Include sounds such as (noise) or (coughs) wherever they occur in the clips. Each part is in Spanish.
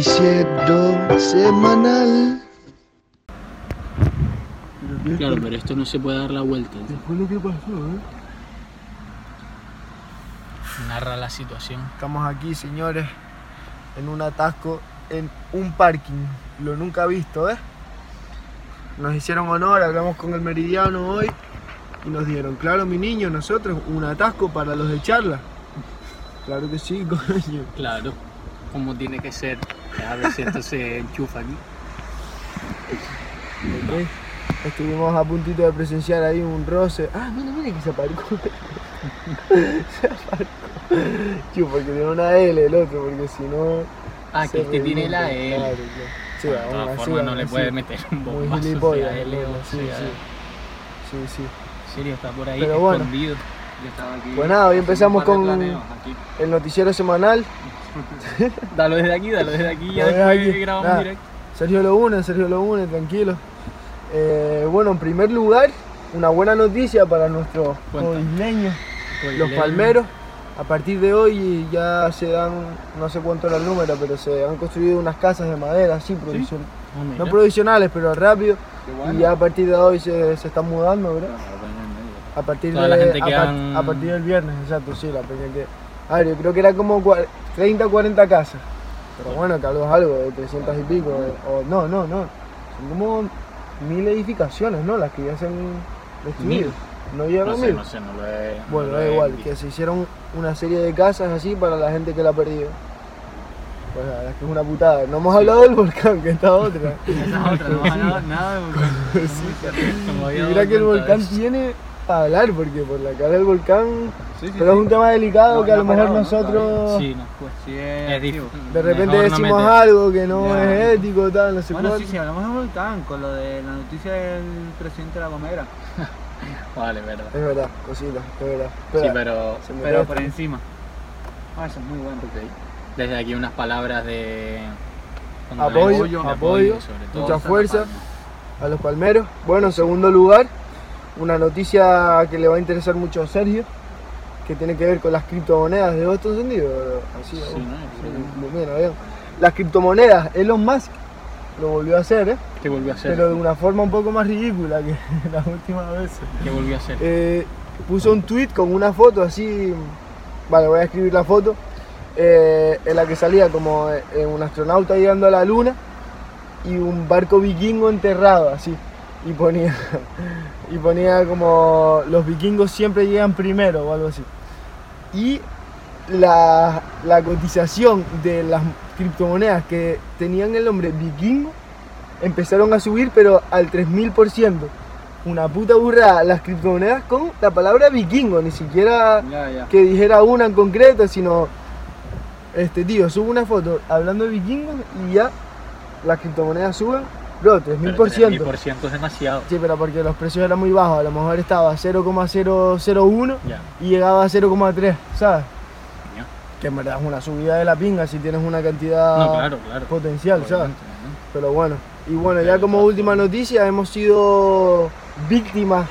Noticiero semanal. Claro, pero esto no se puede dar la vuelta. ¿Qué fue lo que pasó, eh? Narra la situación. Estamos aquí, señores, en un atasco en un parking. Lo nunca visto, ¿eh? Nos hicieron honor, hablamos con el meridiano hoy y nos dieron, claro, mi niño, nosotros, un atasco para los de charla. Claro que sí, (laughs) coño. Claro, como tiene que ser. A ver si esto se enchufa aquí. Estuvimos a puntito de presenciar ahí un roce. Ah, mira, mira que se aparcó. (laughs) se aparcó. Chu, porque tiene una L el otro, porque si no. Ah, que este tiene la L. claro, claro. Sí, de todas formas no le puede meter un Muy bombazo gilipollas, sea L o sí, sea. sí. Sí, sí. En serio, está por ahí Pero bueno. escondido. Pues nada, hoy empezamos con el noticiero semanal. (laughs) Dalo desde aquí, dalo desde aquí, ya Dale después aquí. grabamos Nada. directo. Sergio lo une, Sergio lo une, tranquilo. Eh, bueno, en primer lugar, una buena noticia para nuestros Cuéntame. isleños, Pues, los palmeros. A partir de hoy ya se dan, no sé cuánto era el número, pero se han construido unas casas de madera así, provisio- Ah, no provisionales, pero rápido. Y ya a partir de hoy se, se están mudando, ¿verdad? A partir, Toda de, la gente a, que han- a partir del viernes, exacto, sí, la peña que... A ver, yo creo que era como cua- 30 o 40 casas. Pero bueno, que algo es algo, de 300 y pico. o- o, no, no, no. Son como mil edificaciones, ¿no? Las que ya se han destruido. No llegan No sé, mil. no sé, no lo he. no Bueno, lo da he igual, visto. que se hicieron una serie de casas así para la gente que la ha perdido. Pues la verdad es que es una putada. No hemos hablado del volcán, que esta otra. (laughs) Esa otra, no (laughs) nada, nada de volcán. Mira que el volcán eso. tiene para hablar, porque por la cara del volcán. Sí, sí, pero es sí. un tema delicado No, que a lo mejor parado, ¿no? nosotros Sí, no, pues. Sí, Es es difícil. de repente decimos algo que no Ya. es ético, tal, no sé Bueno, cuánto. sí, sí, hablamos de volcán, con lo de la noticia del presidente de la Gomera. (laughs) Vale, verdad. Es verdad, cosita, es verdad. Sí, Espera, pero me Pero cae. por encima. Ah, eso es muy bueno. desde aquí unas palabras de Apoyo, apoyo, sobre todo. mucha fuerza a los palmeros. Bueno, en segundo lugar, una noticia que le va a interesar mucho a Sergio, que tiene que ver con las criptomonedas de otro encendido. Así, Sí. Sí, bien, bien. Las criptomonedas, Elon Musk lo volvió a hacer, ¿eh? ¿Qué volvió a hacer? pero de una forma un poco más ridícula que (laughs) las últimas veces. ¿Qué volvió a hacer? Eh, puso un tweet con una foto así, vale, voy a escribir la foto, eh, en la que salía como eh, un astronauta llegando a la luna y un barco vikingo enterrado así. Y ponía, y ponía como los vikingos siempre llegan primero o algo así. Y la, la cotización de las criptomonedas que tenían el nombre vikingo empezaron a subir, pero al 3000%. Una puta burrada las criptomonedas con la palabra vikingo, ni siquiera que dijera una en concreto, sino. Este tío, sube una foto hablando de vikingos y ya las criptomonedas suben, bro, 3000%. Pero 3000% es demasiado. Sí, pero porque los precios eran muy bajos, a lo mejor estaba 0,001 Ya. y llegaba a 0,3, ¿sabes? Ya. Que en verdad es una subida de la pinga si tienes una cantidad No, claro, claro. potencial, ¿sabes? Obviamente, ¿no? Pero bueno, y bueno, Pero ya como última noticia, hemos sido víctimas,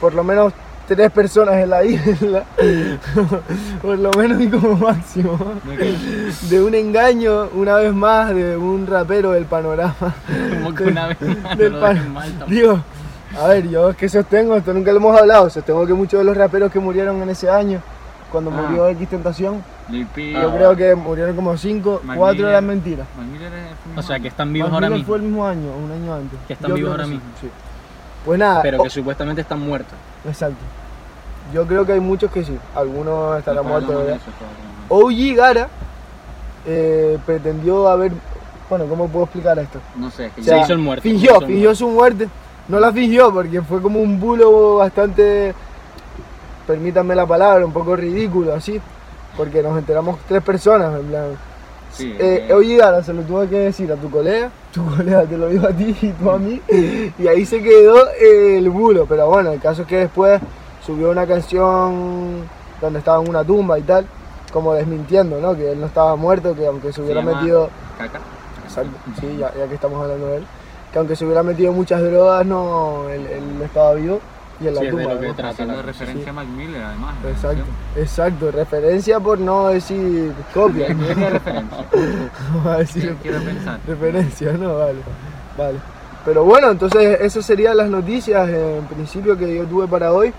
por lo menos tres personas en la isla, (laughs) por lo menos y como máximo, de un engaño, una vez más, de un rapero del panorama. Como que una vez más del no pan- mal. Digo, a ver, yo es que sostengo, esto nunca lo hemos hablado, sostengo que muchos de los raperos que murieron en ese año, cuando Ah. murió X Tentación, yo creo que murieron como cinco, Mac cuatro Miller. eran mentiras. O sea, que están vivos Mac ahora mismo. fue el mismo año, un año antes. Que están Yo vivos ahora sí, mismo. sí. Pues nada, Pero que supuestamente están muertos. exacto. Yo creo que hay muchos que sí, algunos estarán muertos. OG Gara eh, pretendió haber. Bueno, ¿cómo puedo explicar esto? No sé, es que O Se hizo el muerto, Fingió, fingió muerto. su muerte. No la fingió porque fue como un bulo bastante, permítanme la palabra, un poco ridículo así. Porque nos enteramos tres personas, en plan. Sí, Eh, eh, oye, Gara, se lo tuve que decir a tu colega, tu (laughs) colega te lo dijo a ti y tú a mí, y ahí se quedó el bulo. Pero bueno, el caso es que después subió una canción donde estaba en una tumba y tal, como desmintiendo, ¿no? Que él no estaba muerto, que aunque se hubiera metido. Caca. Exacto, sí, ya, ya que estamos hablando de él. Que aunque se hubiera metido muchas drogas, no, él, él estaba vivo. y en la Sí, es de tumba. lo que ¿no? trata la referencia a Mac Miller, además. Exacto, exacto, referencia por no decir copia. ¿Qué referencia? (laughs) Vamos a decir ¿Qué quiero pensar? referencia, ¿no? Vale, vale. Pero bueno, entonces esas serían las noticias en principio que yo tuve para hoy.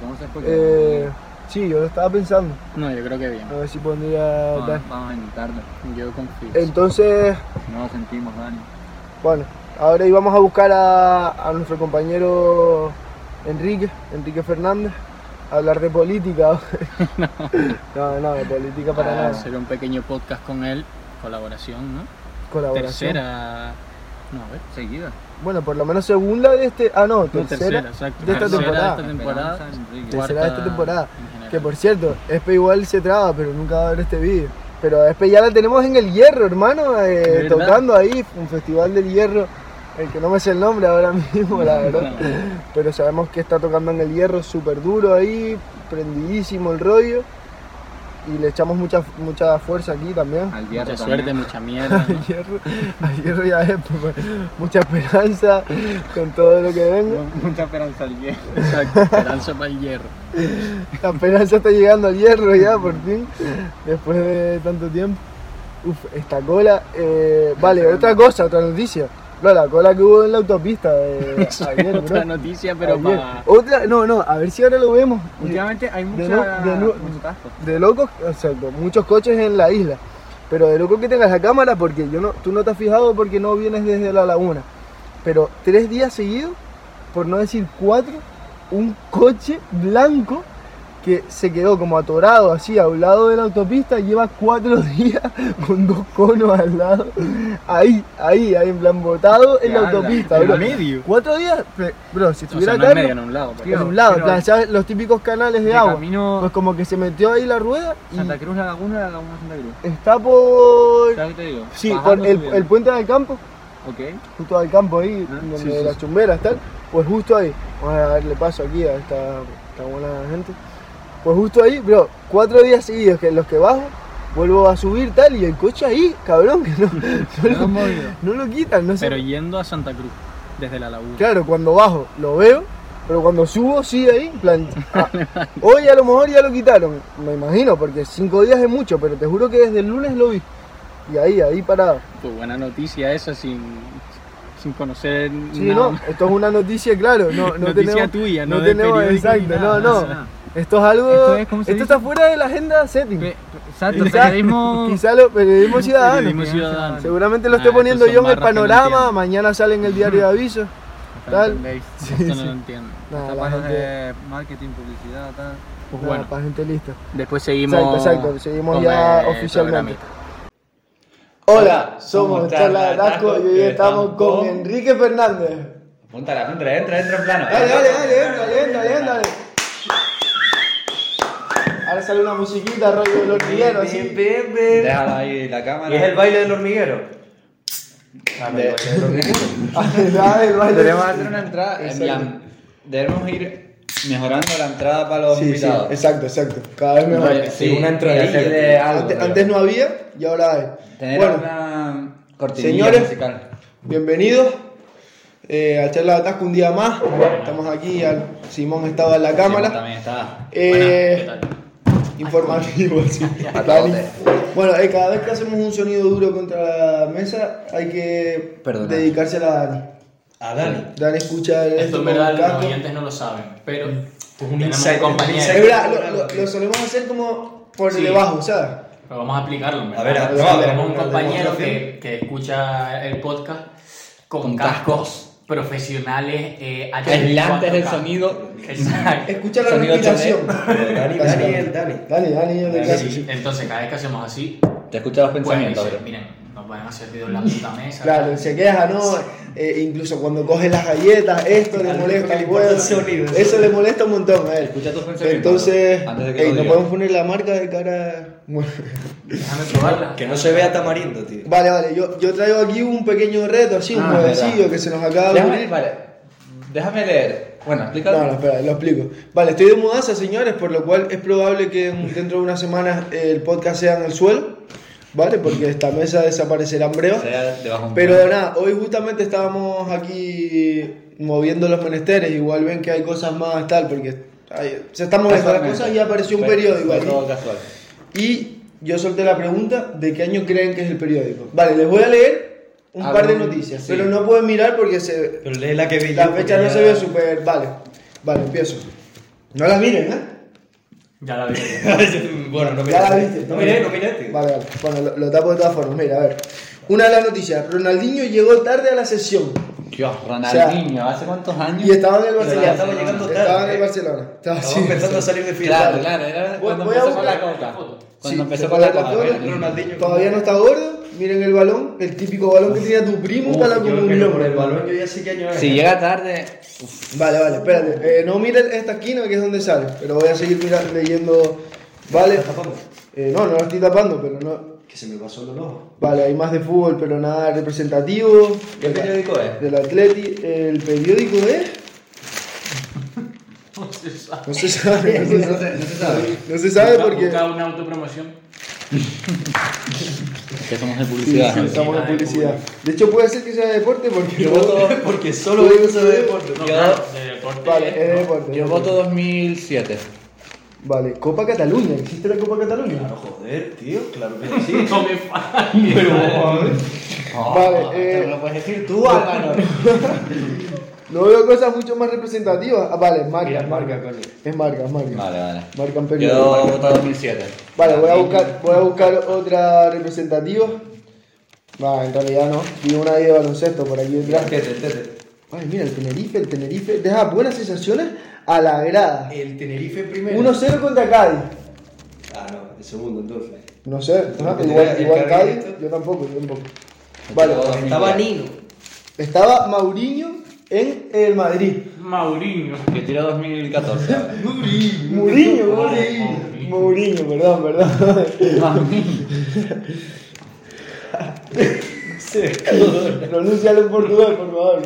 ¿cómo se? Eh, sí, yo lo estaba pensando, No, yo creo que bien. a ver si pondría Vamos, a intentarlo. Yo confío. Entonces, No lo sentimos, Dani. bueno, ahora íbamos a buscar a, a nuestro compañero Enrique, Enrique Fernández, a hablar de política. (laughs) no, no, de política para Ah, nada. hacer un pequeño podcast con él, colaboración, ¿no? Colaboración. Tercera. No, a ver. Seguida. Bueno, por lo menos segunda de este. Ah, no, No, tercera, de esta Tercera temporada. de esta temporada. Esperanza Enrique. Tercera cuarta de esta temporada. Que por cierto, Espe igual se traba, pero nunca va a ver este vídeo. Pero a Espe ya la tenemos en el hierro, hermano, eh, tocando ahí, un festival del hierro, el que no me sé el nombre ahora (laughs) mismo, la verdad. (laughs) Pero sabemos que está tocando en el hierro súper duro ahí, prendidísimo el rollo. Y le echamos mucha, mucha fuerza aquí también. Al hierro Mucha también. suerte, mucha mierda. (laughs) Al hierro, al hierro ya es pues, mucha esperanza con todo lo que venga. Mucha esperanza al hierro. Exacto, esperanza para el hierro. La esperanza está llegando al hierro ya, por fin, después de tanto tiempo. Uf, esta cola. eh, vale, otra cosa, otra noticia. No, la cola que hubo en la autopista de (laughs) Eso es otra bro. noticia, pero Ayer. para. Otra, no, no, a ver si ahora lo vemos. Últimamente hay mucha, de no- de no-. De locos, exacto, muchos coches en la isla. Pero de loco que tengas la cámara, porque yo no, tú no te has fijado porque no vienes desde la laguna. Pero tres días seguidos, por no decir cuatro, un coche blanco que se quedó como atorado así a un lado de la autopista, lleva cuatro (laughs) días con dos conos al lado, ahí, ahí, ahí en plan botado en la autopista, en bro. medio. Cuatro días, bro, si O estuviera sea, no en acá, medio, en un lado. pero- Tío, en un lado, plan, ¿sabes? Los típicos canales de, De agua. camino- Pues como que se metió ahí la rueda y Santa Cruz, la laguna, la laguna Santa Cruz. está por... ¿Sabes qué te digo? Sí, Bajando, por el, el puente del campo, Ok. justo al campo ahí, Ah, donde sí, sí, las sí. chumberas tal, pues justo ahí, vamos a darle paso aquí a esta, esta buena gente, pues justo ahí, bro, cuatro días seguidos que en los que bajo, vuelvo a subir tal y el coche ahí, cabrón, que no, no, No lo, no lo quitan, no sé. Pero yendo a Santa Cruz, desde la laguna. Claro, cuando bajo lo veo, pero cuando subo sigue ahí, en plan, (laughs) ah, hoy a lo mejor ya lo quitaron, me imagino, porque cinco días es mucho, pero te juro que desde el lunes lo vi. Y ahí, ahí parado. Pues buena noticia esa sin, sin conocer Sí, nada no, esto es una noticia, claro, no, (laughs) no Noticia tenemos, tuya, no de tenemos, exacto, nada, no, no. Esto es algo, Esto esto, es, ¿cómo se dice? está fuera de la agenda setting, Pe- Exacto, Quizá- periodismo. (laughs) quizá lo periodismo ciudadano, Periodismo ciudadano. seguramente lo Ah, esté poniendo yo en el no panorama, mañana sale en el diario de avisos, tal, Esto no sí. lo entiendo. Nada, Esta la gente, de marketing, publicidad, tal. Pues nada, bueno, para gente lista. después seguimos. Exacto, exacto, seguimos ya oficialmente. Hola, somos Charla de Atasco y hoy estamos con Enrique Fernández. Apúntale, apúntale, entra, entra en plano. Dale, dale, dale, entra, entra, entra, dale. Ahora sale una musiquita, rollo del hormiguero, así. Déjala ahí la cámara. Y es el baile del hormiguero. De- Dale, el baile. Debemos (laughs) hacer una entrada, en Exacto. plan, debemos ir mejorando la entrada para los Sí, sí, invitados. exacto, exacto. Cada vez mejor. Sí, una y entradilla, hacerle tío. algo, Antes, no había y ahora hay. Tener Bueno, una cortinilla señores, musical. bienvenidos eh, a Charla de Atasco un día más. Estamos aquí, al- Simón estaba en la Simón cámara. también está. Eh, Buenas, ¿qué tal? Informativo, sí. (laughs) Bueno, eh, cada vez que hacemos un sonido duro contra la mesa, hay que dedicársela a Dani. A Dani. Dani escucha Esto esto en verdad el los oyentes no lo saben, pero un insight, un compañero. insight. Es verdad, lo, lo- lo solemos hacer como por Sí. debajo, ¿sabes? Pero vamos a explicarlo. en A verdad. ver, a- Tenemos no, a ver, un compañero que, que escucha el podcast con, Con cascos profesionales eh, Aislantes del 4K. sonido. Exacto. Escucha la Sonido respiración. Dani, Dani, Básicamente. el Dani. Dani, Dani, el de Dani, clase, Sí, sí. Entonces, cada vez que hacemos así, Te escucha los pensamientos, dice, miren, van a hacer ruido en la puta mesa. Claro, se queja, ¿no? Eh, incluso cuando coge las galletas, (laughs) esto le molesta un le el sonido, Eso eso. le molesta un montón a él. Escucha tus pensamientos. Entonces, bro, antes de que ey, lo no podemos poner la marca de cara. Bueno. Déjame probarla. Que no se vea tamarindo, tío. Vale, vale, yo, yo traigo aquí un pequeño reto, así, un Ah, jueguecillo verdad. que se nos acaba de Déjame, vale, déjame leer. Bueno, explícalo. No, no, espera, lo explico. Vale, estoy de mudanza, señores, por lo cual es probable que en- dentro de unas semanas el podcast sea en el suelo, ¿vale? Porque esta mesa desaparecerá en breve. De Pero nada, hoy justamente estábamos aquí moviendo los menesteres, igual ven que hay cosas más tal, porque hay- se están moviendo las cosas y apareció un Fue- periódico ahí. Y yo solté la pregunta de qué año creen que es el periódico. Vale, les voy a leer un Algún- par de noticias, sí. pero no pueden mirar porque se, Pero lee la que vi la fecha no ya- se ve súper... Vale, vale, empiezo. No las miren, ¿eh? Ya la vi. (laughs) (laughs) bueno, no Ya la miré. viste. No miré, no miré, tío. Vale, vale. Bueno, lo, lo tapo de todas formas. Mira, a ver. Una de las noticias. Ronaldinho llegó tarde a la sesión Dios, Ronaldinho, ¿hace cuántos años? y estaba en el Barcelona. estaba llegando tarde. Estaba en el Barcelona. Estaba sí, empezando a sí. salir de fiesta. Claro, claro, era cuando voy a empezó con la coca. Sí, Cuando empezó con la la coca. Ronaldinho. Todavía no está gordo. Miren el balón. El típico balón que tenía tu primo Uf, para la comunión. por el balón yo ya sé qué año es. Si llega tarde, Vale, vale, espérate. Eh, no miren esta esquina que es donde sale. Pero voy a seguir mirando, leyendo. Vale. ¿Estás tapando? Eh, no, no lo estoy tapando, pero no. Que se me pasó el ojo. Vale, hay más de fútbol, pero nada representativo. ¿Qué periódico es? Del Atleti. El periódico es. (laughs) No se sabe. No se sabe. (laughs) No se sabe, no se sabe. no se sabe Busca- porque. busca una autopromoción. Que somos de Sí, publicidad. sí, estamos en publicidad. De hecho, puede ser que sea de deporte porque. Yo voto porque (laughs) solo eso de deporte. No, Yo- de deporte. Vale, es de deporte. Yo voto 2007. Vale, Copa Cataluña. ¿Existe la Copa Cataluña? Claro, joder, tío. Claro que sí. (laughs) No me falles. Pero ver. Vale, eh, Te lo puedes decir tú, Álvaro. (laughs) No veo cosas mucho más representativas. Ah, vale, marca, Mira, marca. marca, coño. Es marca, es marca. Vale, vale. Marcan Yo periódico. voto 2007. Vale, voy a buscar, voy a buscar otra representativa. Va, en realidad no. Vi una de baloncesto por aquí detrás. Tete, tete. Vale, mira, el Tenerife, el Tenerife deja buenas sensaciones a la grada. El Tenerife primero. 1-0 contra Cádiz. Ah, no, el segundo entonces. No sé, igual, igual Cádiz yo tampoco, yo tampoco. Vale, Yo- Estaba Nino. estaba Mauriño en el Madrid. Mauriño. Yo tiro 2014. Mourinho, Mourinho. Mourinho, perdón, perdón. (laughs) Pronúncialo en portugués, por favor.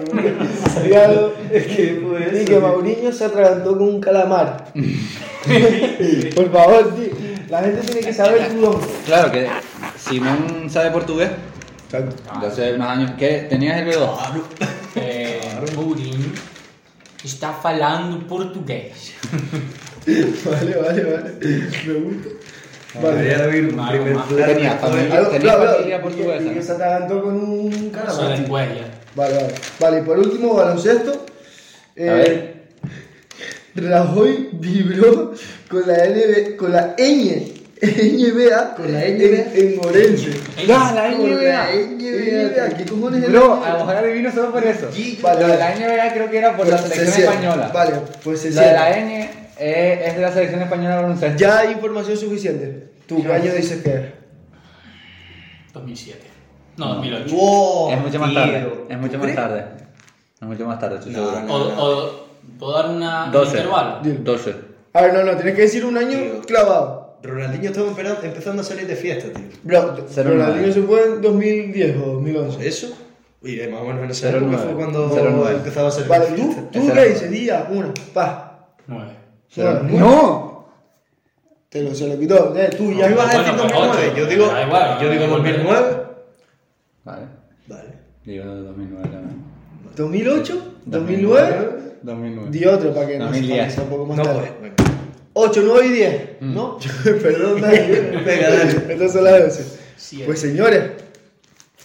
Es que puede ser. que Mauriño se atragantó con un calamar. (laughs) por favor, tío. La gente tiene que saber tu don. Claro que Simón sabe portugués. Yo hace unos años. ¿Qué? ¿Tenías el B2? Eh, Mourinho está falando portugués. (laughs) Vale, vale, vale. Me gusta. Vale. Debería haber un Algo primer más. plano. Tenía familia, tenía claro, familia claro, portuguesa. Y que se atragantó con un ya. Vale, vale. Vale, y por último, baloncesto. Eh, A ver. Rajoy vibró con la NB, con la ñ, NBA, Con la en, NBA. en Orense. Ah, la Con la NBA. NBA. ¿Qué cojones es Bro, la a lo mejor adivino solo por eso. Vale, Lo de vale. la NBA creo que era por la Pues, selección se cierra. española. Vale, pues se Lo de la N eh, es de la selección española de baloncesto. Ya hay información suficiente. ¿Tú qué año dices que es? 2007. No, 2008. Wow, Es mucho más tío. tarde. Es mucho ¿Tú más tarde. Es mucho más tarde, estoy No, seguro. no. O, o, ¿Puedo dar una, un 12. intervalo? Dilo. 12. A ver, no, no, tienes que decir un año Tío. clavado. Ronaldinho estaba empezando- empezando a salir de fiesta, tío. Bro, Cero Ronaldinho nueve. se fue en 2010 o 2011. ¿Eso? Y eh, más o menos en esa Cero época nueve. fue cuando Cero nueve. empezaba a salir Vale, de ¿tú, fiesta. tú Ese qué era- dices? Día, una, pa. 9. Cero. Bueno, ¡No! Te lo, se lo quitó. Eh, tú ya Tú ibas a Bueno, decir pues 2009, ocho. yo digo, Da igual, yo digo da igual. 2009. Vale. Vale. Digo 2009 también. 2008, 2009. 2009. Di otro para que no 2010. que sea un poco más No, tarde. pues, bueno. 8, 9 y 10, Mm. ¿no? (laughs) Perdón, Dani. Venga, dale. Estas son las 12. Siete. Pues señores,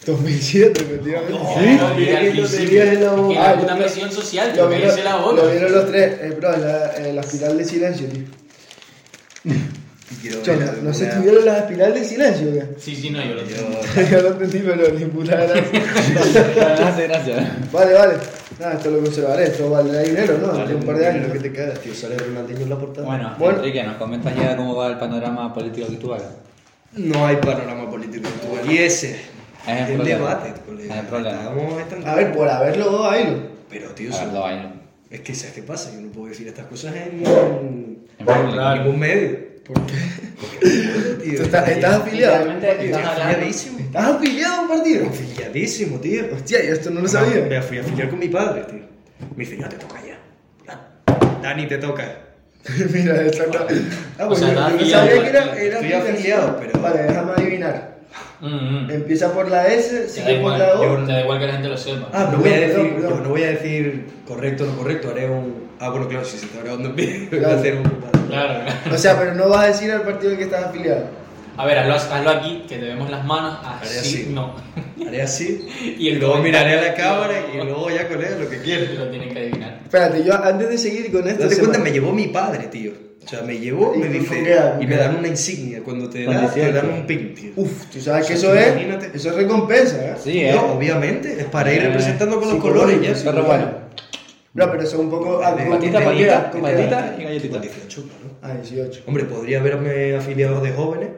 2007, efectivamente. Sí, No, mira que lo tenías en la boca. Ah, vieron- presión social, Lo que vieron, la boca. lo vieron los tres, eh, bro, en la, en la espiral de silencio, tío. Quiero Yo, ver no, no sé, alguna- ¿tuvieron la espiral de silencio qué? Sí, sí, no, yo lo tengo. (laughs) Yo- no entendí, pero ni puta (laughs) (laughs) gracia. Gracias, gracias. Vale, vale. Nada, esto lo conservaré, esto valdrá dinero, ¿no? De un par de años. Lo que te cagas, tío, sale Ronaldinho en la portada. Bueno, Bueno. Enrique, ¿nos comentas ya cómo va el panorama político actual? No hay panorama político actual. Y ese Es el debate, colega. Es el problema. Estamos. A ver, por haberlo dos, ahí Pero, tío, lo bailo. es que ¿sabes qué pasa? Yo no puedo decir estas cosas en En en ningún medio. ¿Por qué? tío. ¿Tú estás, estás afiliado? Afiliadísimo. ¿Estás afiliado a un partido? Afiliadísimo, tío. Hostia, yo esto no lo Me sabía. fui a afiliar con mi padre, tío. Me dice, ya te toca ya. Dani, te toca. (laughs) Mira, exacto. Ah, pues sea, yo, yo afiliado, sabía que era, pues, era estoy afiliado, pero- Vale, déjame adivinar. Mm, mm. Empieza por la S, sigue por la O. yo- te da igual que la gente lo sepa. Ah, no voy a decir, perdón, perdón. yo no voy a decir correcto o no correcto, haré un. Ah, bueno, claro, si se está grabando en vídeo, (laughs) voy a hacer un. (laughs) Claro. O sea, pero no vas a decir al partido al que estás afiliado. A ver, hazlo, hazlo aquí, que te vemos las manos. Haré Así, así. no. Haré así Y (laughs) y, el luego comentario- miraré a la cámara y luego ya con él lo que quiera. Lo tienen que adivinar. Espérate, yo antes de seguir con esto. Date cuenta, me- llevó mi padre, tío. O sea, me llevó, ¿Y me dice. Y ¿Con me dan una insignia. Cuando te dan, te 18. dan un pin, tío. Uf, tú sabes que O eso sea, es. imagínate. Eso es recompensa, ¿eh? Sí, ¿eh? No, obviamente, es para ir Eh, representando con los psicológico, colores ya. sí. Perro bueno. No, pero eso es un poco. ah, Vale, ¿con Patita, patita, patita y galletita. Con 18, claro. Ah, 18. Hombre, podría haberme afiliado de jóvenes,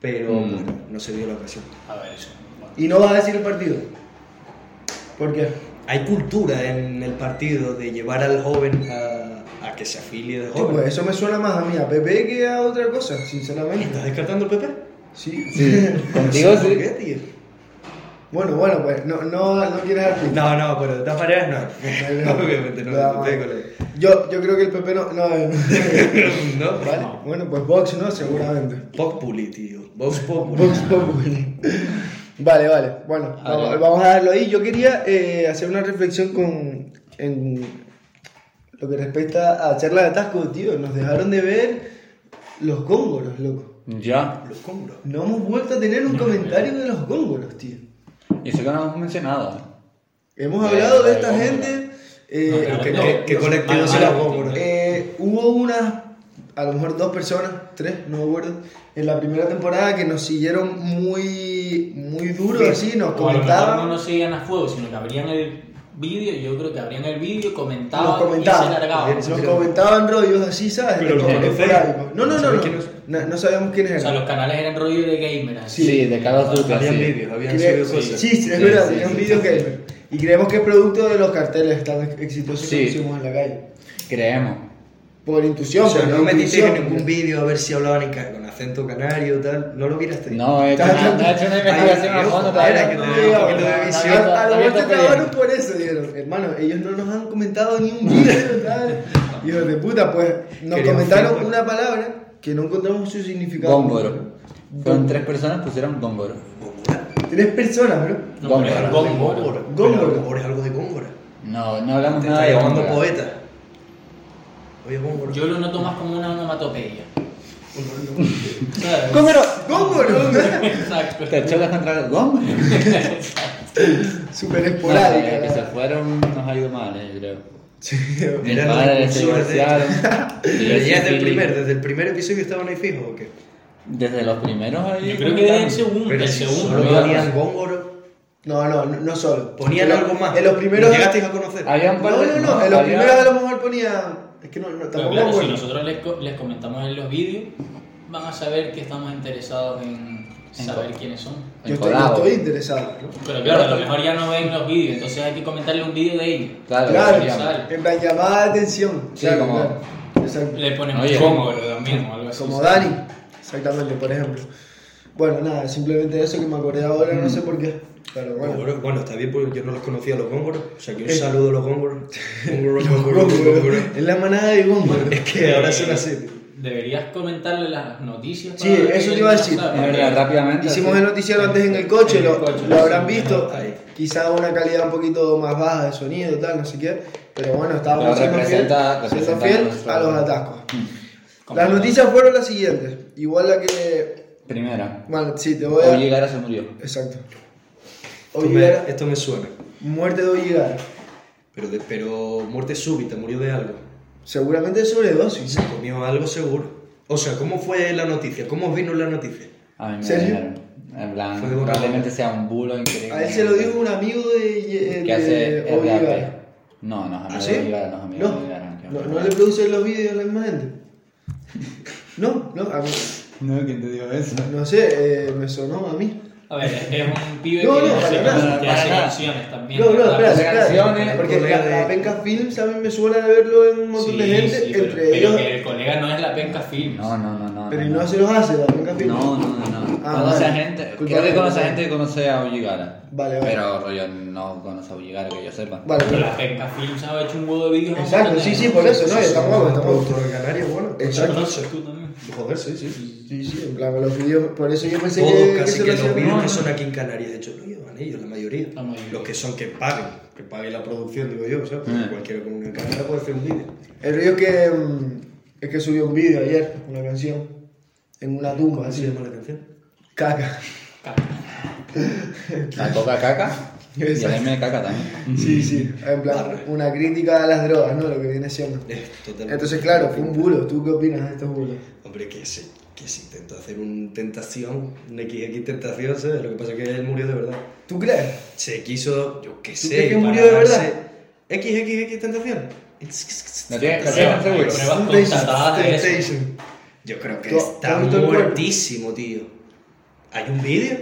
pero Mm. bueno, no se dio la ocasión. A ver, eso. Bueno. ¿Y no vas a decir el partido? ¿Por qué? Hay cultura en el partido de llevar al joven a, a que se afilie de joven. pues eso me suena más a mí, a Pepe que a otra cosa, sinceramente. ¿Estás descartando el PP? Sí. Sí, (laughs) contigo ¿Por sí. Bueno, bueno, pues no, no, no quieres dar pista. No, no, pero de todas maneras no. (laughs) Obviamente no, no colega. Yo, yo creo que el Pepe no. no, (laughs) no. ¿No? vale. Bueno, pues Vox, ¿no? Seguramente. Populi, tío. Vox Populi. Vox Populi. Vale, vale. Bueno, A vamos, vamos a darlo ahí. Yo quería eh, hacer una reflexión con. En lo que respecta a charla de atasco, tío. Nos dejaron de ver los góngoros, loco. Ya. Los cómoros. No hemos vuelto a tener un comentario de los góngoros, tío. Y eso que no hemos mencionado. Hemos De- hablado de esta gente. eh, No, pero ¿Qué, no, qué- qué no, colectivo mal, Góngora? Eh, hubo unas, a lo mejor dos personas, tres, no me acuerdo, en la primera temporada que nos siguieron muy, muy duro, así, nos comentaban. no nos seguían a fuego, sino que abrían el vídeo. Yo creo que abrían el vídeo, comentaban, Nos comentaban. y se largaban. Nos comentaban rollos así, ¿sabes? Pero Como conocéis. esporádicos. No, no, no, ¿Sabéis no? No, no sabíamos quiénes O sea, eran. los canales eran rollo de gamer. así. Sí, de Call of Duty. Habían sí. vídeos, habían Cre- subido sí, cosas. sí, es Sí, verdad, sí, tenían sí, vídeos sí, gamer. Y creemos que es producto de los carteles tan exitosos Sí. que pusimos en la calle. Creemos. Por intuición, O sea, no metiste en ningún vídeo a ver si hablaban en con acento canario tal. No lo miraste. No, he hecho Está- una, no he hecho una investigación a fondo era que No, te no, dé un no, poquito de no, visión. no, no, A, lo mejor te trabaron por eso, dijeron. Hermano, ellos no nos han comentado ni un (laughs) vídeo, tal. Hijos de puta, pues nos comentaron una palabra que no encontramos su significado. Góngoro. Fueron tres personas, pusieron góngoro. Tres personas, bro. No, Góngora. Góngora. Es algo de Góngora. No, no hablamos nada de llamando góngora. poeta. Oye, Góngora. Yo lo noto más como una onomatopeya. ¡Góngoro! ¡Góngoro! Exacto. Te chocas contra el góngoro. Súper No, eh, esporádica. que se fueron nos ha ido mal, eh, creo. Sí, los padres se divorciaron. yo Pero ya desde el primer, desde el primer episodio estaban ahí fijos o qué? Desde los primeros ahí. Yo creo que desde el segundo. Pero el segundo. ponían Góngoro. No, no, no, solo. Ponían algo más. En los primeros. ¿Llegasteis a conocer? Había un par No, no, no. En los había- primeros a lo mejor ponían. Es que no, no tampoco si nosotros les, co- les comentamos en los vídeos, van a saber que estamos interesados en saber quiénes son. Yo estoy, yo estoy interesado. ¿no? Pero claro, a lo mejor ya no ven los vídeos, entonces hay que comentarle un vídeo de ellos. Claro, Claro, en plan llamada de atención. Sí, claro, como- claro. Le ponemos Oye, Góngoro también o algo así. Como Dani, exactamente, por ejemplo. Bueno, nada, simplemente eso que me acordé ahora, no sé por qué. Pero bueno. Góngoro, Bueno, está bien porque yo no los conocía los Góngoros. O sea que un Eh. saludo a los Góngoros. Góngoro, (laughs) Góngoro, Góngoro. Góngoro. Es la manada de Góngoro. Es que ahora son así. (laughs) Deberías comentarle las noticias. Sí, eso te iba a decir. Es verdad, rápidamente. Hicimos así. el noticiero antes en el coche, En lo, el coche, lo sí, habrán sí, visto. ahí. Quizá una calidad un poquito más baja de sonido y tal, no sé qué. Pero bueno, estábamos Pero siendo fiel, representa- siendo representa fiel nuestro- a los atascos. Como Las noticias fueron las siguientes. Igual la que. Primera. Bueno, sí, te voy a. Oye Gara se murió. Exacto. Esto Oye, me, esto me suena. muerte de Olligara. Pero, de- pero muerte súbita, murió de algo. Seguramente sobredosis. Se comió algo seguro. O sea, ¿cómo fue la noticia? ¿Cómo vino la noticia? A mí me ¿Serio? dijeron. En plan, Fue probablemente sea un bulo increíble. A él se lo dijo un amigo de, de Que hace. Olligara. No, no es amigo ¿Ah, sí? de Olligara, no es amigo de No, no, no le producen los vídeos a la misma gente. (laughs) No, no, a mí, No, ¿quién te dijo eso? no sé, eh, me sonó a mí. A ver, es un pibe No, que, no, hace, nada, que para hace canciones también. No, no, espera, Hace espera, canciones, porque la, de- la Penca Films a mí me suena de verlo en un montón de Sí, gente, sí, pero, entre pero ellos... que el colega no es la penca film. No, no, no, no. Pero ¿y no se los hace, Daniel Campino? No, no, no. no. Ah, conoce vale. a gente. Culpa Creo que conoce a gente que conoce a Ulligara. Vale, vale. Pero rollo no conoce a Ulligara que yo sepa. Vale, Pero pero... la Pesca Films ha hecho un huevo de vídeos. Exacto, sí, sí, por eso, ¿no? Está guapo, está guapo. De Canarias, bueno. Exacto. Conoces tú también. Joder, sí, sí. Sí, sí, en plan, los vídeos, por eso yo pensé Todos, que, casi se que lo los vídeos que son aquí en Canarias, de hecho, lo llevan ellos, la mayoría. Los que son que paguen, que paguen la producción, digo yo, ¿sabes? Porque Mm. cualquiera con una cámara puede hacer un vídeo. El rollo es que, mm, es que subió un vídeo ayer, una canción, en una tumba, ¿Cómo se así, llama la canción? caca. La coca caca y el Exacto. M de caca también. Sí, sí, en plan, Barra. una crítica a las drogas, ¿no? Lo que viene siendo. Totalmente. Entonces, claro, fue un bulo. ¿Tú qué opinas de estos bulos? Hombre, que se, que se intentó hacer un tentación, un XX tentación, ¿sabes? Lo que pasa es que él murió de verdad. ¿Tú crees? Se quiso, yo qué sé. crees que para murió de verdad? darse XXX tentación. ¿Lo tienes lo Pero tienes hay seguro? pruebas Temptation, constatadas de eso. Yo creo que ¿Tú- está el muertísimo, tío. Hay un vídeo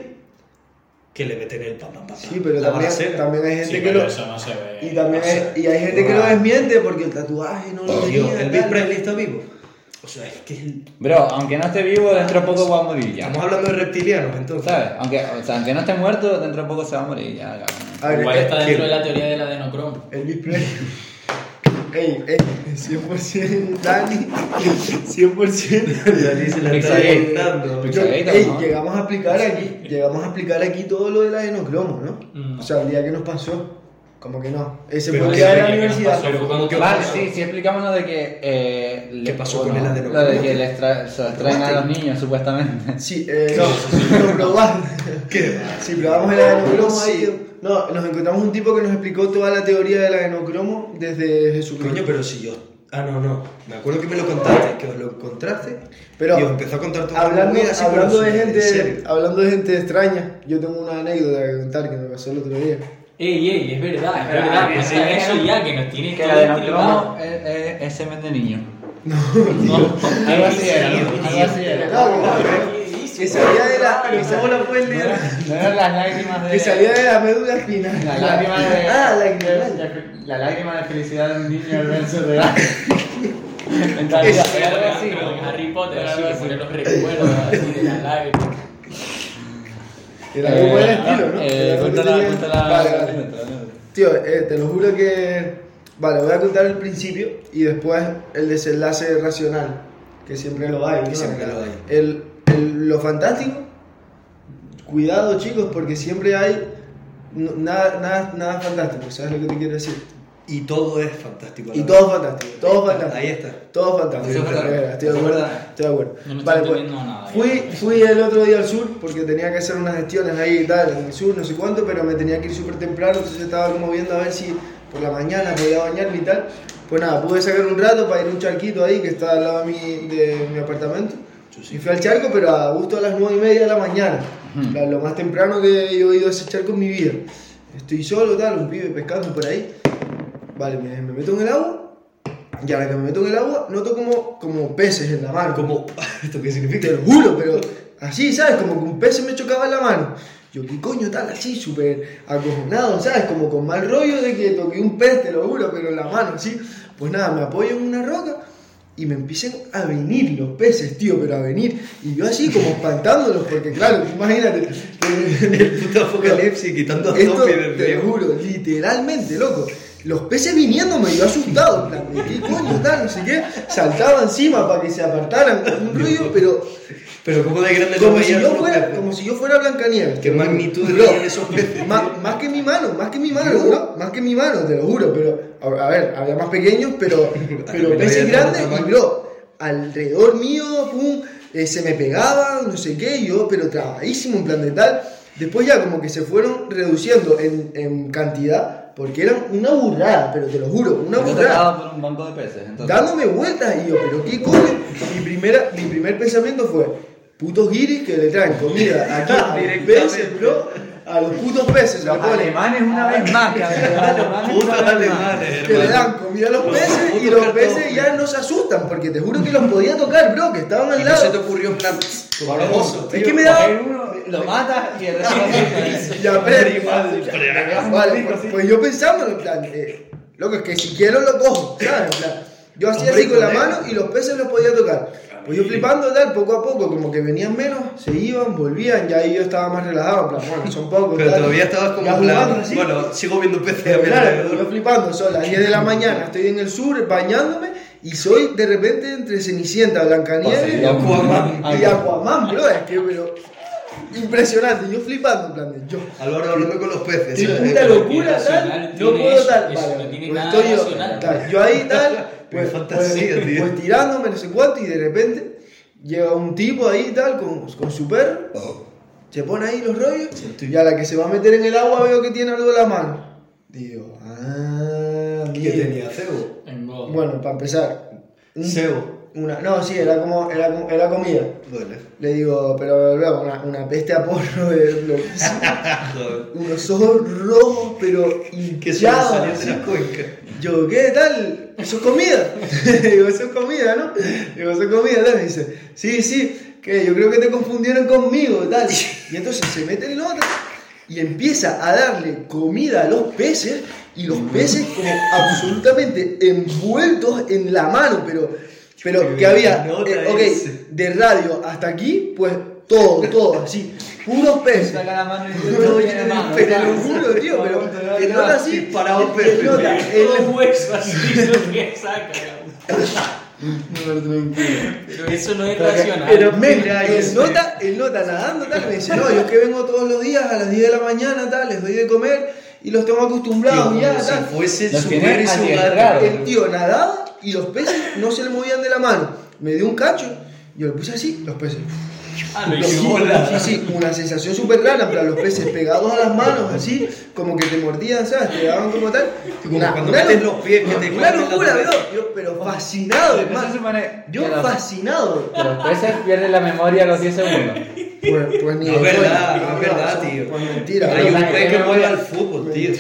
que le meten el pam, pam, pam, Sí, pero también, también hay gente Sí, que lo... eso no se ve. Y también o sea, hay, y hay gente que lo desmiente porque el tatuaje no lo Tío, tenía. Elvis tal. Presley está vivo. O sea, es que el- Bro, aunque no esté vivo, dentro de poco va a morir ya. estamos hablando de reptilianos, entonces. ¿Sabes? Aunque, o sea, aunque no esté muerto, dentro de poco se va a morir ya. cabrón. A ver, Igual eh, está ¿quién? dentro de la teoría del adenocromo. Elvis (laughs) Presley. Ey, ey, 100% Dani, 100% Dani (laughs) se la está inventando. Ey, ¿no? llegamos a explicar aquí, llegamos a explicar aquí todo lo del adenocromo, ¿no? Mm. O sea, el día que nos pasó, como que no. Ese Pero fue el ese día de la que universidad. pasó fue cuando- ¿Qué Vale, pasó? sí, sí, explicamos lo de que. Eh, le- ¿Qué pasó bueno, con el adenocromo? Lo de que les tra- se los traen a los niños, supuestamente. Sí, (laughs) eh, no, lo probamos. (laughs) ¿Qué? Sí, probamos el adenocromo Sí. ahí. No, nos encontramos un tipo que nos explicó toda la teoría del adenocromo desde Jesucristo. Coño, pero si yo. Ah, no, no. Me acuerdo que me lo contaste, que os lo encontraste. Pero y os empezó a contar todo hablando, así, hablando, pero de en gente, hablando de gente extraña, yo tengo una anécdota que contar que me pasó el otro día. Ey, ey, es verdad, es verdad. Pues eso no- ya, que nos tiene Que todo el intrigado. adenocromo es, semen de niño. No, (laughs) Algo así era, ¿no? Algo así sí, era. No, que salía de la, que ¿Cómo salía? No las lágrimas de. que salía de la médula espinal. La lágrima de. Ah, la de- de- lágrima de felicidad de un niño al verse real. En realidad, (laughs) Eso, era algo así. Harry Potter, era así, algo que los recuerdos así de las lágrimas. Tío, eh, te lo juro que. Vale, voy a contar el principio y después el desenlace racional, que siempre lo hay. Que ¿no? siempre lo hay. El, el- lo fantástico, cuidado chicos, porque siempre hay nada, nada, nada fantástico, ¿sabes lo que te quiero decir? Y todo es fantástico. Y todo vez. fantástico, todo fantástico. Ahí está. Todo fantástico. Es verdad. Estoy de es acuerdo. Estoy de acuerdo. No me Vale, estoy pues, nada. fui, fui el otro día al sur porque tenía que hacer unas gestiones ahí y tal, en el sur, no sé cuánto, pero me tenía que ir súper temprano, entonces estaba como viendo a ver si por la mañana podía bañarme y tal. Pues nada, pude sacar un rato para ir a un charquito ahí que está al lado de mi, de mi apartamento. Y fui al charco, pero a gusto a las nueve y media de la mañana. Ujú. La- Lo más temprano que yo he ido a ese charco en mi vida. Estoy solo, tal, un pibe pescando por ahí. Vale, me, me meto en el agua. Y a la que me meto en el agua, noto como, como peces en la mano. Como, (laughs) ¿Esto qué significa? Te lo juro, pero así, ¿sabes? Como que un pez se me chocaba en la mano. Yo, ¿qué coño tal? Así, súper acojonado, ¿sabes? Como con mal rollo de que toqué un pez, te lo juro, pero en la mano, así. Pues nada, me apoyo en una roca y me empiezan a venir los peces, tío, pero a venir. Y yo así, como espantándolos, porque claro, imagínate. (laughs) El puto apocalipsis quitando a esto, te lo juro, literalmente, loco. Los peces viniéndome, yo asustado, en plan, ¿de ¿qué coño tal? No sé qué. Saltaba encima para que se apartaran, un rollo, pero Pero como de grande como no si, yo fuera, como si yo fuera Blancanieves. ¿Qué magnitud tenían esos peces? Más, más que mi mano, más que mi mano, bro, más que mi mano, te lo juro, pero a, ver, había más pequeños, pero, (laughs) pero peces grandes y bro, alrededor mío, pum, eh, se me pegaban, no sé qué, yo, pero trabadísimo en plan de tal. Después ya como que se fueron reduciendo en, en cantidad, porque eran una burrada, pero te lo juro, una burrada por un banco de peces. Entonces. dándome vueltas y yo, pero qué coño. Mi, primera, mi primer pensamiento fue, putos guiris que le traen comida aquí a los (laughs) peces, bro. A los putos peces, Los ponen- (laughs) alemanes una vez más, cabrón. Los alemanes Putos una vez más. alemanes, que le dan comida a los Los peces y los peces ya no se asustan, porque te juro que los podía tocar, bro, que estaban al Y no se te lado. ocurrió en plan. (laughs) Es que me daba- lo matas y el resto (laughs) lo Ya, pero- Vale, pues, yo pensándolo, en plan, eh, loco, es que si quiero lo cojo, ¿sabes? En plan, yo hacía así con la mano y los peces los podía tocar. Pues yo flipando tal, poco a poco, como que venían menos, se iban, volvían, ya ahí yo estaba más relajado, en plan, bueno, son pocos. Pero tal. todavía estabas como jugando así. Bueno, sigo viendo peces a Pero mi claro, yo flipando, son las 10 de la mañana, estoy en el sur bañándome y soy de repente entre Cenicienta, Blancanieves Y Aquaman. y Aquaman, bro, es que pero impresionante, yo flipando, en plan de yo. Álvaro hablando con los peces. Qué ¿sabes? puta locura, tal, no puedo eso, tal, eso vale, no tiene pues nada estoy yo, racional. tal, yo ahí (laughs) tal, pues, fantasía, pues, tío. pues tirándome no sé cuánto y de repente llega un tipo ahí tal con, con su perro, Oh. se pone ahí los rollos y a la que se va a meter en el agua veo que tiene algo en la mano. Digo, ah, ¿Qué tenía? ¿Cebo? Bueno, para empezar, un- Cebo. Una, no, sí, era como, era, era comida. Duele. Le digo, pero luego, una, una peste a porno de. (laughs) Joder. Unos ojos rojos, pero Que hinchados. salió de la cuenca. Yo, ¿qué tal? ¿Eso es comida? (laughs) Digo, eso es comida, ¿no? Digo, eso es comida, tal. Me dice, sí, sí, que yo creo que te confundieron conmigo, tal. Y entonces se mete en nota y empieza a darle comida a los peces y los peces como absolutamente envueltos en la mano, pero, pero que había, eh, ok, de radio hasta aquí, pues todo, todo, así, puros peces. (laughs) Saca la mano y No, mano. pero lo juro, tío, pero el nota así, el peces. nota, el- (laughs) Todo hueso así (laughs) lo que saca. Pero eso no es racional. Pero men, Mira, el nota, el nota nadando tal, me dice, no, yo que vengo todos los días a las 10 de la mañana, tal, les doy de comer y los tengo acostumbrados ya, como si tal. fuese Los su y. El tío nadaba y los peces no se le movían de la mano. Me dio un cacho, yo lo puse así, los peces. Ah, lo bola. sí, sí, una sensación súper rara, pero los peces pegados a las manos, así, como que te mordían, ¿sabes? Te daban como tal. Como Una- cuando una metes lo- los pies que te Una locura, bro. Yo, pero fascinado, hermano. Yo fascinado. los peces pierden la memoria a los 10 segundos. Pues, pues ni (laughs) No es verdad, no es verdad, tío. Pues mentira. Hay un pez (laughs) (laughs) que juega al fútbol, tío.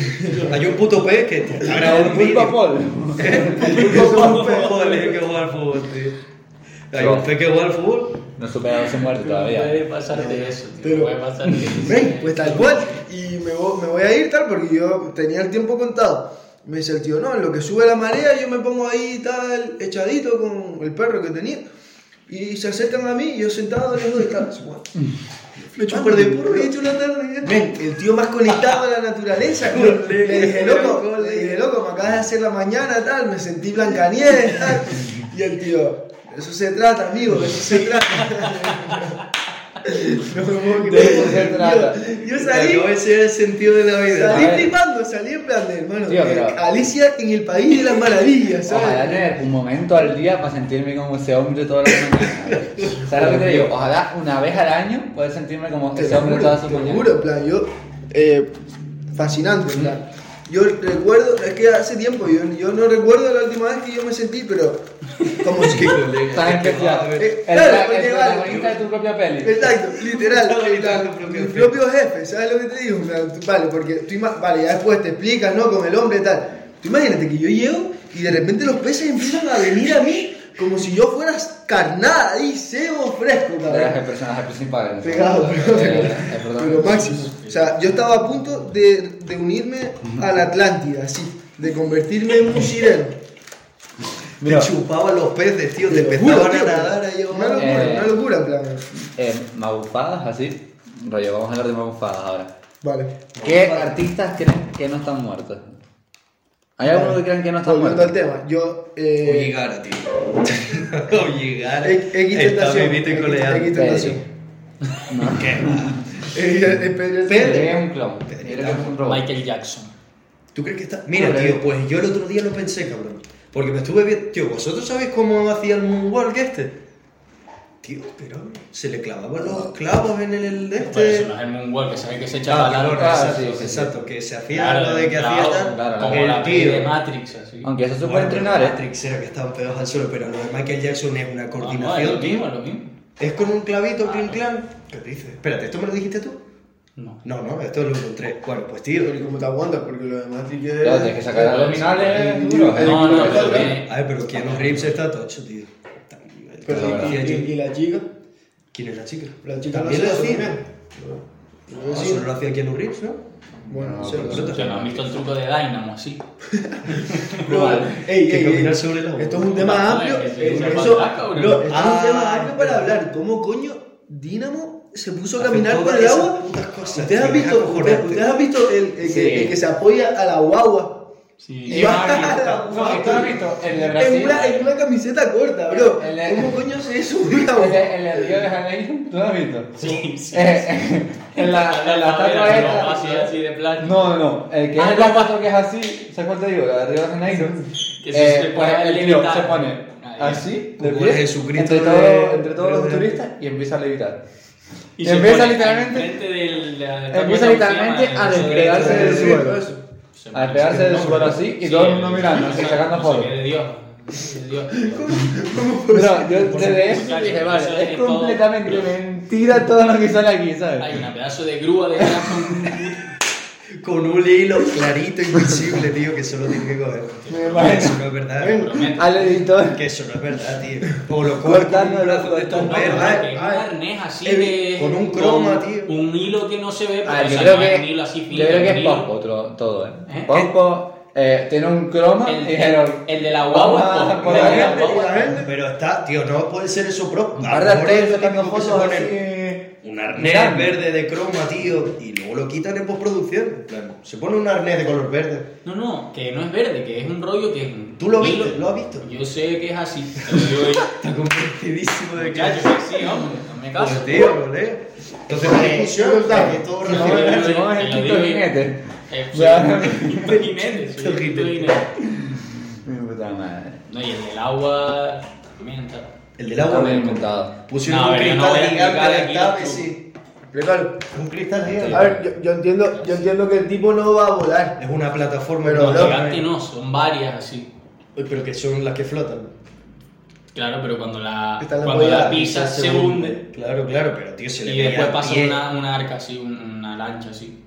Hay un puto pez que te está grabado un vídeo. Paul. El pulpo es el que juega al fútbol, tío. Hay un pez que juega al fútbol. No he superado ese muerto No puede todavía. pasar de eso, tío. Pero- No puede pasar de eso. Ven, pues tal cual. Y me voy, me voy a ir tal porque yo tenía el tiempo contado. Me dice el tío, no, en lo que sube la marea yo me pongo ahí tal, echadito con el perro que tenía. Y se acercan a mí y yo sentado les doy tal. así, bueno. Me echo un par de porro y he hecho una tarde. El tío más conectado a la naturaleza. (laughs) Le, le- dije, loco, le- dije, loco, me acabas de hacer la mañana, tal, me sentí Blancanieves, tal. Y el tío, eso se trata, amigo, de eso se trata. (laughs) no me puedo De eso se creer. trata. Yo, yo salí, Yo ese es el sentido de la vida. salí flipando, salí en plan de, hermano, Tío, eh, pero- Alicia en el país de las maravillas, ¿sabes? Ojalá tener un momento al día para sentirme como ese hombre todas las mañanas. ¿Sabes lo que te digo? Ojalá una vez al año poder sentirme como Te ese hombre juro, todas te sus lo mañanas. juro, en plan, yo, eh, fascinante, en plan. Yo recuerdo, es que hace tiempo, yo, yo no recuerdo la última vez que yo me sentí, pero como si... Tan especial. Eh, El, claro, el porque vale. de tu propia peli. Exacto, literal, (laughs) mi propio propio jefe, ¿sabes lo que te digo? Vale, porque tú vale, ya después te explicas, ¿no? Con el hombre y tal. Tú imagínate que yo llego y de repente los peces empiezan a venir a mí como si yo fuera carnada cebo fresco, Eras el cabrón. personaje principal. ¿no? Pegado, (laughs) Eh, pero, pero máximo. O sea, yo estaba a punto de, de unirme a la Atlántida, así, de convertirme en un sireno. Mira, Te chupaban los peces, tío. Te empezaban a nadar ahí. Una locura, Eh. una locura, en plan. eh, magufadas así. Rollo, vamos a hablar de magufadas ahora. Vale. ¿Qué artistas creen que no están muertos? ¿Hay alguno que crean que no están Volviendo al tema, yo. Eh, Olligara, tío. Olligara. X X Está tentación. vivito y X- tentación. No. (laughs) ¿Qué Pedro- es un creo que es un robot. Michael Jackson. ¿Tú crees que está.? Mira, tío, pues yo el otro día lo pensé, cabrón. Porque me estuve viendo. Tío, ¿vosotros sabéis cómo hacía el moonwalk este? Tío, pero se le clavaban los clavos en el, el de Por eso este. no es el moonwalk, que sabe que se echaba Ah, la claro, Ah, exacto, sí, sí, sí. exacto, que se hacía Claro, lo de que hacía claro, tal. claro, como el la tío. de Matrix, así. Aunque eso se puede Bueno, entrenar, ¿eh? Matrix era que estaban pegados al suelo, pero lo de Michael Jackson es una No, no, es coordinación, lo mismo, es lo mismo. Es con un clavito, Ah, clink no. clan. ¿Qué dices? Espérate, ¿esto me lo dijiste tú? No. No, no, esto lo encontré. Bueno, pues tío. Pero ¿y cómo te aguantas? Porque lo de Matrix es. Claro, tienes que sacar abdominales duros. ¿eh? No, no, tiene- A ver, pero Keanu Reeves está tocho, tío. Pero, Pero y, y- y la chica? ¿Quién es la chica? La chica también hace hacía. Ah, sí. solo lo hacía Keanu Reeves, ¿no? Bueno, No, no sé, pero no no han visto el truco de Dynamo, así. (laughs) Vale. Ey, Que ey, caminar ey, sobre el agua. Esto es un tema amplio. dice eso- pataca, ¿o no? no, esto es un Ah, tema amplio para hablar. ¿Cómo coño Dinamo se puso a caminar por el agua? cosas, ¿Ustedes han visto, es ustedes, han visto el, el Sí. que, el que se apoya a la guagua? Sí, Y va a la No, ¿esto lo has visto? El de en Brasil. una, en una camiseta corta, bro. El ¿Cómo coño se sube una El el de Río de Janeiro, ¿tú lo has visto? Sí, sí. Eh, en la, en la estatua esta. Así, así de plástico. No, no, el que Ah, es la no. estatua que es así, ¿sabes cuál te digo? La de Río de Janeiro. Que se- Eh, se pues el tío levitar. se pone así, de Como pie, el Jesucristo entre, de- todo- entre todos los turistas y empieza a levitar. Y empieza literalmente- del- la empieza ¿cómo se literalmente a El- despegarse el- del suelo. Se A despegarse del ¿no? suelo así y Sí, todo el el- mundo mirando, no así sacando no fotos. de. De. Pero (laughs) yo desde eso dije, vale, es completamente mentira todo lo que sale aquí, ¿sabes? Hay una pedazo de grúa detrás (laughs) con un hilo clarito, invisible, tío, que solo tiene que coger. Me. Eso no es verdad. prometo. Al editor. Que eso no es verdad, tío. O lo coges con un brazo de estos No, que es un arnés así el- de. con un croma, con tío. Un hilo que no se ve, pero Ah, yo creo no que, un hilo así yo fino, creo que es tro- todo, ¿eh? ¿Eh? Pospo eh, tiene un croma El, y dijeron, el el de la guagua- la gente. Pero está, tío, no puede ser eso pro. A lo guarda mejor el es lo sacando fotos así. Un arnés verde de croma, tío, y luego lo quitan en postproducción. Se pone un arnés de color verde. No, no, que no es verde, que es un rollo que es un ¿Tú lo viste? ¿Lo has visto? Yo sé que es así. (laughs) yo- Está convencidísimo de que Muchachos, sí, hombre, no me caso. Pues, tío, lo leo. Entonces la discusión que todo No, recibe- el Simón es el lo quinto digo. jinete. Eh, sí, Ya. quinto (laughs) jinete, soy el quinto jinete. Mi puta madre. No, y el del agua también está. El del agua me inventado. Pusieron No, un yo no cristal voy a gigante explicar de aquí los sí. Explícalo. Un cristal gigante. A ver, yo, yo entiendo, yo entiendo que el tipo no va a volar. Es una plataforma Pero, No, bro, gigante no, son varias así. Uy, Pero que son las que flotan. Claro, pero cuando la, cuando la pisas se hunde Claro, claro, pero tío, se le y después el pasa pie. una, una arca así, un- una lancha así.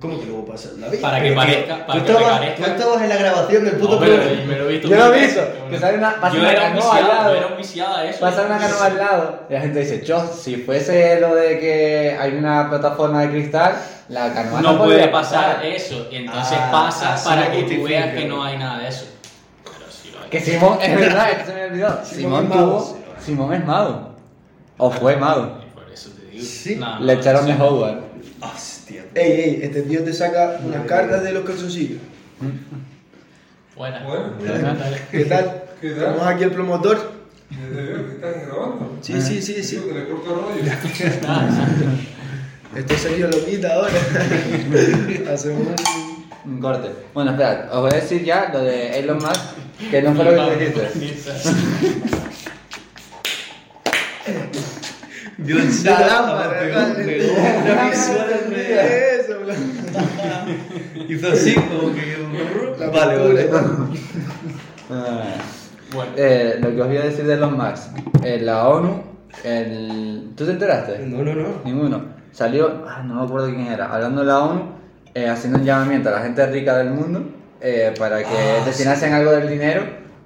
¿Cómo que luego pasa? ¿La viste? Para que parezca- para tú que estabas, parezca- Tú estabas en la grabación del puto No, pero programa. me lo he visto Yo lo he visto, que sale una- pasa Yo una era un canoa al viciado, lado. yo era un a eso. Pasa una canoa al lado y la gente dice, yo, si fuese lo de que hay una plataforma de cristal, la canoa no, no puede podría pasar eso. Y entonces Ah, pasa para que tú veas que no hay nada de eso. Pero sí lo hay. Que Simón, es (laughs) verdad, es que se me olvidó. Simón Simón tuvo, Simón es mago. O fue mago. Y Por eso te digo. Sí. No, Le no, echaron sí. de Hogwarts. Hostia. Ey, ey, este tío te saca unas cartas de los calzoncillos. Fuera. Bueno, ¿Qué tal? ¿Qué tal? Tenemos aquí el promotor. ¿qué están grabando? Sí, sí, sí, sí. Que le corto rollo. Ah. Este Sergio lo quita ahora. (laughs) Hacemos un... Un corte. Bueno, espera, os voy a decir ya lo de Elon Musk, que no fue lo que te dijiste. (laughs) Vio el lámpara, pegó, una visual bro. Hizo así, como que. La Vale, vale. (laughs) Ah. Bueno. Eh, lo que os voy a decir de Elon Musk, eh, la ONU, el... ¿tú te enteraste? No, no, no. Ninguno. Salió, ah, no me acuerdo quién era, hablando de la ONU, eh, haciendo un llamamiento a la gente rica del mundo eh, para que Ah, destinasen algo del dinero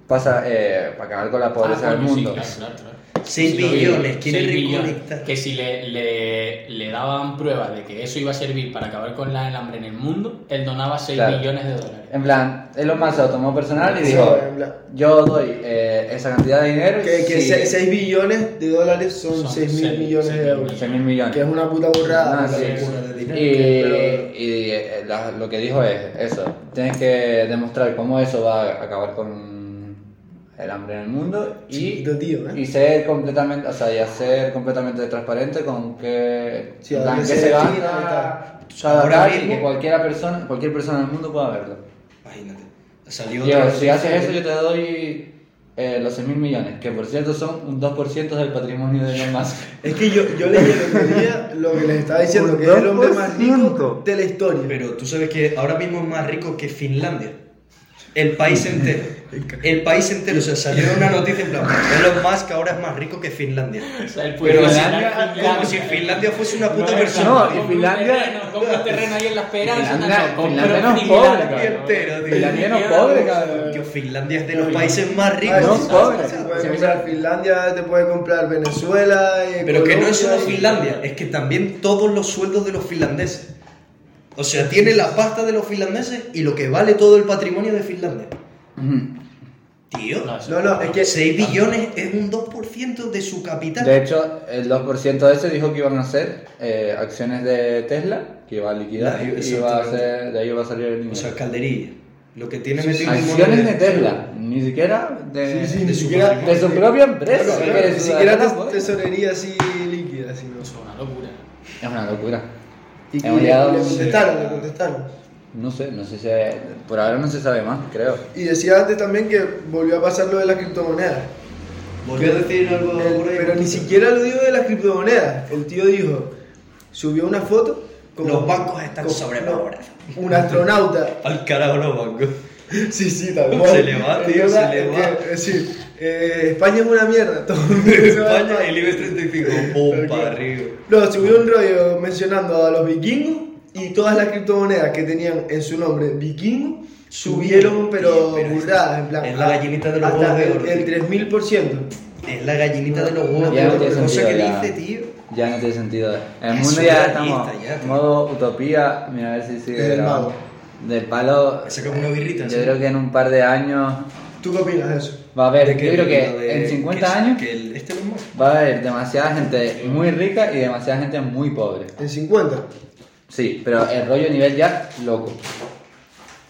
pasa, eh, para acabar con la pobreza Ah, del coño, sí, mundo. claro, claro, claro. 6 Sí, lo vi. billones, quiere Seis billones. reconectar. Que si le, le, le daban pruebas de que eso iba a servir para acabar con la- el hambre en el mundo, él donaba 6 Claro. millones de dólares. En plan, Elon Musk se lo tomó personal y Sí, dijo, plan. yo doy eh, esa cantidad de dinero. Que, que si- 6, billones de dólares son, Son 6 mil seis- millones seis de mil euros. 6 mil millones. Que es una puta burrada. Ah, sí. de dinero. Y, Pero- y, eh, la- lo que dijo es eso, tienes que demostrar cómo eso va a acabar con el hambre en el mundo y, Chiquito tío, ¿eh? y ser completamente, o sea, y hacer completamente transparente con que, Sí, en plan, qué se se gasta Ahora y mismo- que cualquiera persona, cualquier persona del mundo pueda verlo. Imagínate. Salió Yo, si haces eso yo te doy eh, los 6 mil millones, que por cierto son un 2% del patrimonio de Elon (laughs) Musk. Es que yo, yo leí el otro día lo que les estaba diciendo, que es el hombre más rico 2%. de la historia. Pero tú sabes que ahora mismo es más rico que Finlandia. El país entero. El país entero. O sea, salió una noticia en plan, Elon Musk ahora es más rico que Finlandia. O sea, puede Pero Finlandia- Como si Finlandia fuese una puta No, persona. No, y Finlandia- compra un terreno ahí en la esperanza. Finlandia- no, Finlandia no es Finlandia, pobre, cabrón. entero, tío. Finlandia no es pobre, cabrón. Tío, Finlandia es de los países más ricos. no, sí, pobre. Se comprar Finlandia, te puede comprar Venezuela. eh, Pero que no es solo Finlandia, es que también todos los sueldos de los finlandeses. O sea, tiene la pasta de los finlandeses y lo que vale todo el patrimonio de Finlandia. Ujú. Tío, No, No, no, es que 6 billones es un 2% de su capital. De hecho, el 2% de ese dijo que iban a ser eh, acciones de Tesla, que iba a liquidar, y iba a ser, de ahí iba a salir el dinero. O sea, calderilla. Lo que tiene metido en acciones de Tesla, ni siquiera de, Sí, sí, de ni su, siquiera- de su propia empresa. Ni siquiera tes- tesorería así líquida, sino. Eso es una locura. Es una locura. Y le contestaron, le contestaron. No sé, no sé si por ahora no se sabe más, creo. Y decía antes también que volvió a pasar lo de las criptomonedas. Volvió a decir algo El- por ahí. pero ni siquiera lo dijo de las criptomonedas. El tío dijo, subió una foto. Los bancos están sobrevalorados. no, Un astronauta. (laughs) Al carajo los bancos. Sí, sí, tal cual. Se le va, tío, se le va. Es decir, eh, España es una mierda. Todo España, España. el IBEX 35, pum, para arriba. No, subió un rollo mencionando a los vikingos y todas las criptomonedas que tenían en su nombre vikingo subieron, pero, Pero burradas, en plan. es la gallinita de los huevos de el, oro, el tío. 3000%. Es la gallinita de los huevos. Ya no de tiene oro, cosa sentido, que ya. dice, tío. Ya no tiene sentido. El Es mundo ya estamos tío. modo utopía. Mira a ver si sigue el grabando. mago. Del palo. Sacas una birrita. Yo creo que en un par de años ¿Tú qué opinas de eso? va a haber. Yo creo que de- en 50 que- años Que el- este va a haber demasiada gente muy rica y demasiada gente muy pobre. En 50. Sí, pero el rollo nivel ya loco.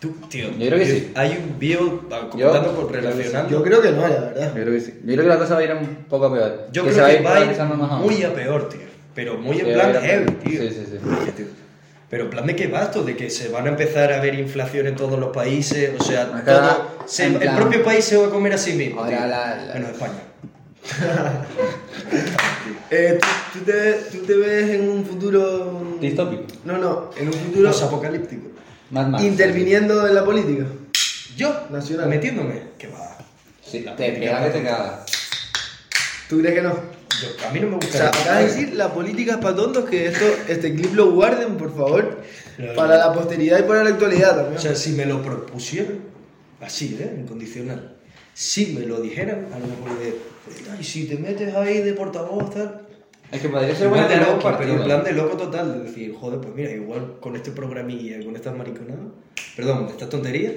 Tú, tío. Yo creo que sí. Hay un video ah, comentando por relacionando. Yo creo que no, la verdad. Yo creo que sí. Yo creo que la cosa va a ir un poco peor. Yo que creo se a que va a ir muy a peor, tío. Pero muy en plan a a heavy, tío. Sí, sí, sí. Oye, tío. Pero en plan de qué va esto, de que se van a empezar a ver inflación en todos los países, o sea, Acá, todo, se- el plan- propio país se va a comer a sí mismo. Ahora tío. la- la- Menos España. (laughs) Eh, ¿tú, tú te, ¿Tú te ves en un futuro. Distópico. No, no, en un futuro Los apocalípticos. Mad Max. interviniendo en la política. Yo, Nacional. metiéndome, que va. Sí, La te pega que te cagas. ¿Tú crees que no? Yo, a mí no me O gusta. sea, acabas de decir la política es para tontos, que esto, este clip lo guarden, por favor, para la posteridad y para la actualidad también. O sea, si me lo propusieran, así, ¿eh? Incondicional. Si me lo dijeran, a lo mejor de, ay, si te metes ahí de portavoz, tal. Es que podría ser plan de loco, pero en plan de loco total, de decir, joder, pues mira, igual con este programilla, con estas mariconadas, perdón, estas tonterías,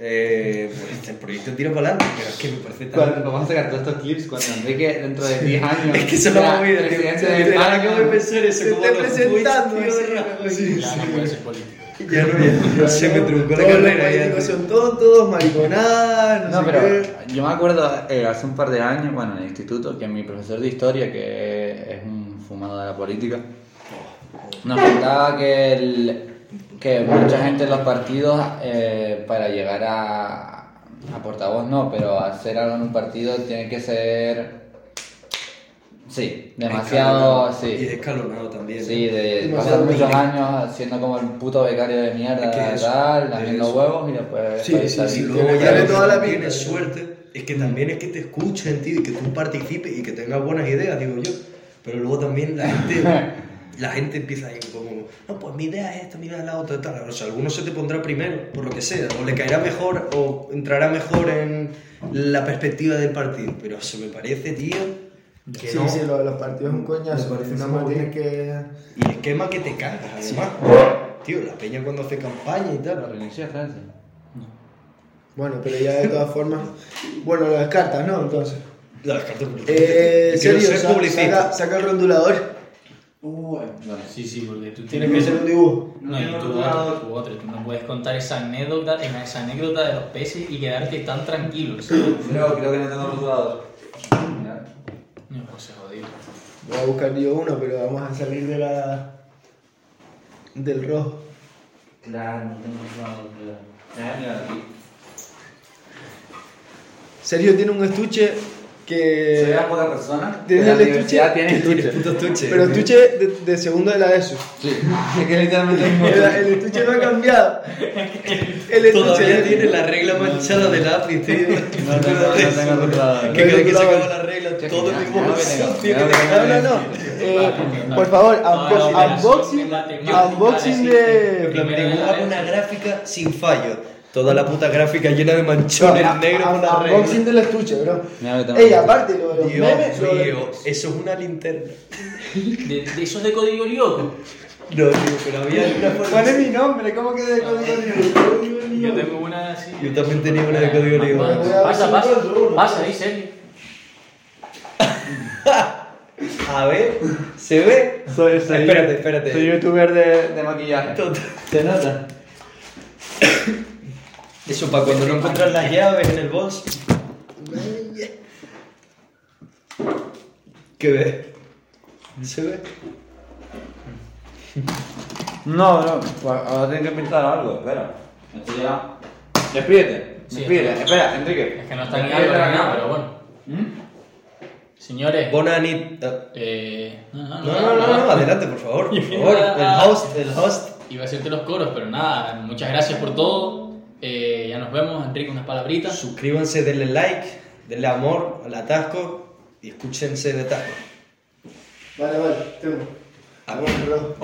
eh, pues el proyecto tira para adelante, pero es que me parece tan... Cuando vamos a sacar todos estos clips cuando Enrique dentro de 10 años (laughs) Es que se lo sea va a España. acabo de pensar eso, como presentando, tío, no puede ser político. (laughs) Ya no, ya, se me truncó la carrera. son tontos, mariconadas, no, No, sé pero qué. yo me acuerdo eh, hace un par de años, bueno, en el instituto, que mi profesor de historia, que es un fumado de la política, nos contaba que, el- que mucha gente en los partidos, eh, para llegar a, a portavoz no, pero hacer algo en un partido tiene que ser... Sí, demasiado... Escalonado. Y Sí, escalonado también. Sí, de Demasiado pasar muchos años siendo como el puto becario de mierda, Es que eso, tal, haciendo huevos y después... Sí, sí, sí, Y luego ya que toda la tienes pinta. suerte es que también es que te escuchen, tío, y que tú participes y que tengas buenas ideas, digo yo. Pero luego también la gente, (laughs) la gente empieza ahí como, no, pues mi idea es esta, mi idea es la otra, tal. O sea, alguno se te pondrá primero, por lo que sea, o le caerá mejor o entrará mejor en la perspectiva del partido. Pero eso me parece, tío, que Sí, no. sí, lo de los partidos es un coñazo. Me parece muy tienes que. Y esquema que te cagas, además. Tío, la peña cuando hace campaña y La tal. reelección de Francia. Bueno, pero ya de todas formas. Bueno, lo descartas, ¿no? Entonces. La descarto por Eh, serio, ser sa- publicista. saca, saca el rondulador. Sí, sí, porque tú Tienes que hacer un dibujo. No, y tú otro, tú otro. Tú no puedes contar esa anécdota, esa anécdota de los peces y quedarte tan tranquilo. ¿sabes? Creo, creo que no tengo rotulador. No, pues se. Voy a buscar yo uno, pero vamos a salir de la. del rojo. Claro, no tengo aquí. Sergio tiene un estuche que. Soy una poca persona. ¿Tienes pero el la universidad estuche? tiene estuche. Pero estuche de, de segundo de la ESO. Sí. Es que literalmente es El, el estuche no ha cambiado. El estuche. Todavía tiene la regla manchada de lápiz, tío. No no tengo rotulador. Que cada vez que se acaba la regla, todo el mismo. No, no, no. Eh, por favor, unbo- unboxing. Unboxing de. Una gráfica sin fallo. Toda la puta gráfica llena de manchones No, negros con la un- Unboxing del estuche, bro. Lo tengo. Ey, aparte, lo de los Dios memes. lo de- mío, eso es una linterna. De, de esos de código lyoko. No, tío, pero había una ¿Cuál es mi nombre? ¿Cómo que de código Lyoko? Yo tengo una así. Yo también tenía una de código Lyoko. Pasa, pasa. Pasa, ahí, (laughs) serio. A ver, ¿se ve? Soy, soy, Espérate, espérate. Soy youtuber de, de maquillaje. Total. ¿Se nota? (coughs) Eso para cuando no encuentras las llaves en el bolso. ¿Qué ves? ¿Se ve? No, no, pues ahora tienes que pintar algo, espera. Esto ya. Despídete, Sí, despídete. Espera, Enrique. Es que no está ni algo ni nada, pero bueno. ¿Mm? Señores. Bonanit. eh, Eh, no, No, no, no, no, adelante, por favor. Por favor. (laughs) El host, el host. Iba a decirte los coros, pero nada, muchas gracias por todo. Eh, ya nos vemos, Enrique, unas palabritas. Suscríbanse, denle like, denle amor al atasco y escúchense de taco. Vale, vale, tengo. Ah, Vamos, perdón.